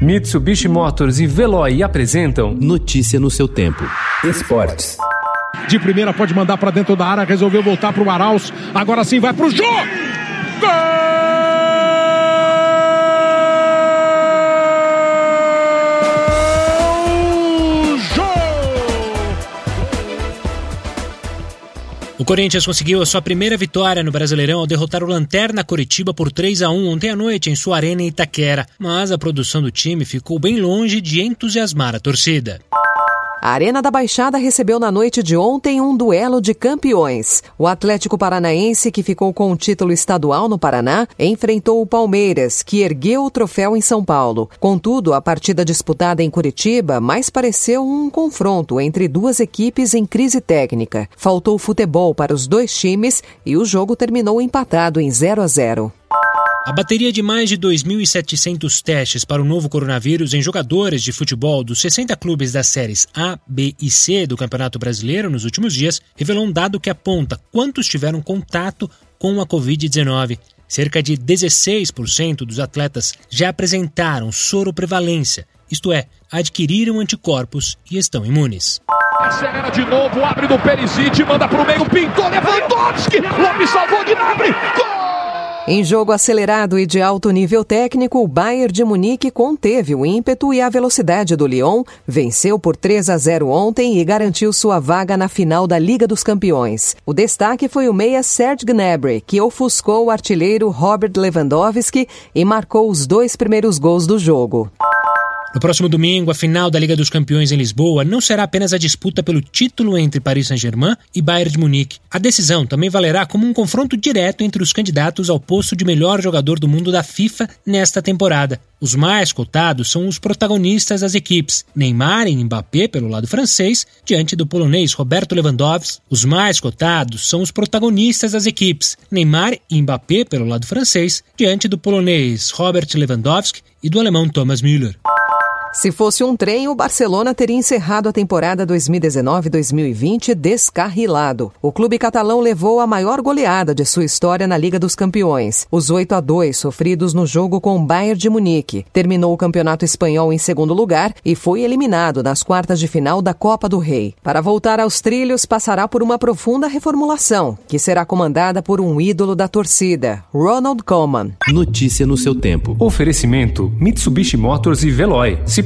Mitsubishi Motors e Veloy apresentam Notícia no seu tempo. Esportes. De primeira pode mandar para dentro da área, resolveu voltar pro Arauz. Agora sim vai pro Jô! Gol! Corinthians conseguiu a sua primeira vitória no Brasileirão ao derrotar o Lanterna Curitiba por 3 a 1 ontem à noite em sua arena em Itaquera, mas a produção do time ficou bem longe de entusiasmar a torcida. A Arena da Baixada recebeu na noite de ontem um duelo de campeões. O Atlético Paranaense, que ficou com o título estadual no Paraná, enfrentou o Palmeiras, que ergueu o troféu em São Paulo. Contudo, a partida disputada em Curitiba mais pareceu um confronto entre duas equipes em crise técnica. Faltou futebol para os dois times e o jogo terminou empatado em 0 a 0. A bateria de mais de 2.700 testes para o novo coronavírus em jogadores de futebol dos 60 clubes das séries A, B e C do Campeonato Brasileiro nos últimos dias revelou um dado que aponta quantos tiveram contato com a Covid-19. Cerca de 16% dos atletas já apresentaram soroprevalência, isto é, adquiriram anticorpos e estão imunes. Acelera de novo, abre do Perisic, manda para o meio, pintou Lewandowski, Lopes salvou Gnabry, gol! Em jogo acelerado e de alto nível técnico, o Bayern de Munique conteve o ímpeto e a velocidade do Lyon, venceu por 3 a 0 ontem e garantiu sua vaga na final da Liga dos Campeões. O destaque foi o meia Serge Gnabry, que ofuscou o artilheiro Robert Lewandowski e marcou os dois primeiros gols do jogo. No próximo domingo, a final da Liga dos Campeões em Lisboa não será apenas a disputa pelo título entre Paris Saint-Germain e Bayern de Munique. A decisão também valerá como um confronto direto entre os candidatos ao posto de melhor jogador do mundo da FIFA nesta temporada. Os mais cotados são os protagonistas das equipes, Neymar e Mbappé pelo lado francês, diante do polonês Roberto Lewandowski. Os mais cotados são os protagonistas das equipes, Neymar e Mbappé pelo lado francês, diante do polonês Robert Lewandowski e do alemão Thomas Müller. Se fosse um trem, o Barcelona teria encerrado a temporada 2019-2020 descarrilado. O clube catalão levou a maior goleada de sua história na Liga dos Campeões, os 8 a 2 sofridos no jogo com o Bayern de Munique. Terminou o Campeonato Espanhol em segundo lugar e foi eliminado nas quartas de final da Copa do Rei. Para voltar aos trilhos, passará por uma profunda reformulação, que será comandada por um ídolo da torcida, Ronald Koeman. Notícia no seu tempo. Oferecimento: Mitsubishi Motors e Veloy. Se